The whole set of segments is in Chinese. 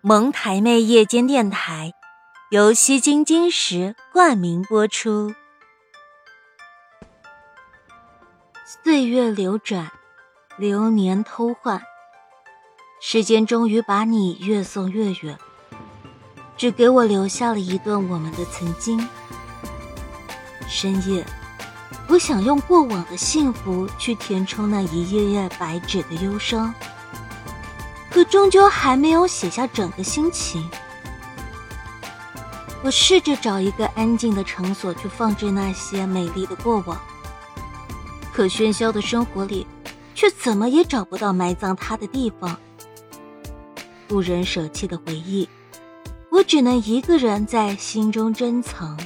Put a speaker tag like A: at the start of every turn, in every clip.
A: 蒙台妹夜间电台由西京金石冠名播出。岁月流转，流年偷换，时间终于把你越送越远，只给我留下了一段我们的曾经。深夜，我想用过往的幸福去填充那一页页白纸的忧伤。可终究还没有写下整个心情。我试着找一个安静的场所去放置那些美丽的过往，可喧嚣的生活里，却怎么也找不到埋葬它的地方。不忍舍弃的回忆，我只能一个人在心中珍藏。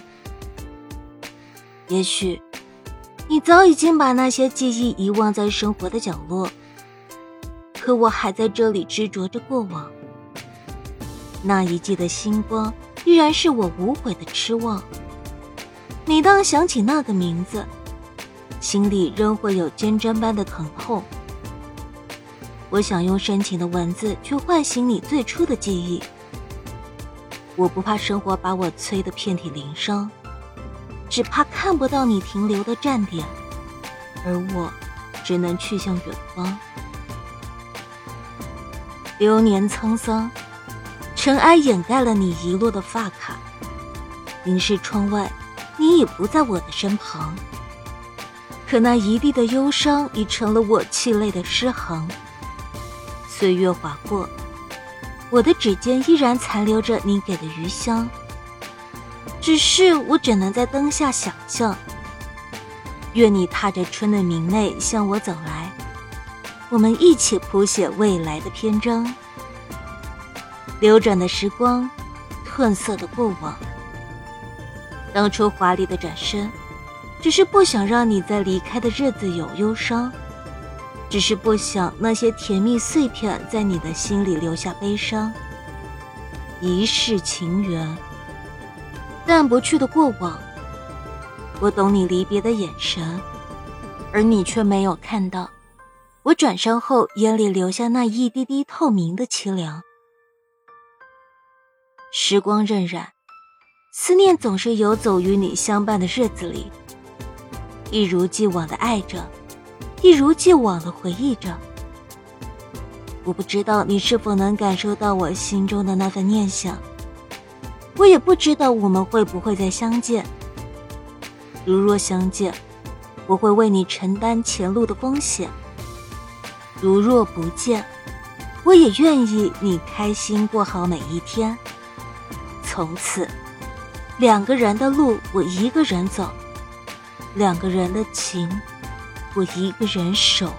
A: 也许，你早已经把那些记忆遗忘在生活的角落。可我还在这里执着着过往，那一季的星光依然是我无悔的痴望。每当想起那个名字，心里仍会有尖针般的疼痛。我想用深情的文字去唤醒你最初的记忆。我不怕生活把我催得遍体鳞伤，只怕看不到你停留的站点，而我只能去向远方。流年沧桑，尘埃掩盖了你遗落的发卡。凝视窗外，你已不在我的身旁。可那一地的忧伤已成了我泣泪的诗行。岁月划过，我的指尖依然残留着你给的余香。只是我只能在灯下想象。愿你踏着春的明媚向我走来。我们一起谱写未来的篇章。流转的时光，褪色的过往。当初华丽的转身，只是不想让你在离开的日子有忧伤，只是不想那些甜蜜碎片在你的心里留下悲伤。一世情缘，淡不去的过往。我懂你离别的眼神，而你却没有看到。我转身后，眼里留下那一滴滴透明的凄凉。时光荏苒，思念总是游走于你相伴的日子里，一如既往的爱着，一如既往的回忆着。我不知道你是否能感受到我心中的那份念想，我也不知道我们会不会再相见。如若相见，我会为你承担前路的风险。如若不见，我也愿意你开心过好每一天。从此，两个人的路我一个人走，两个人的情我一个人守。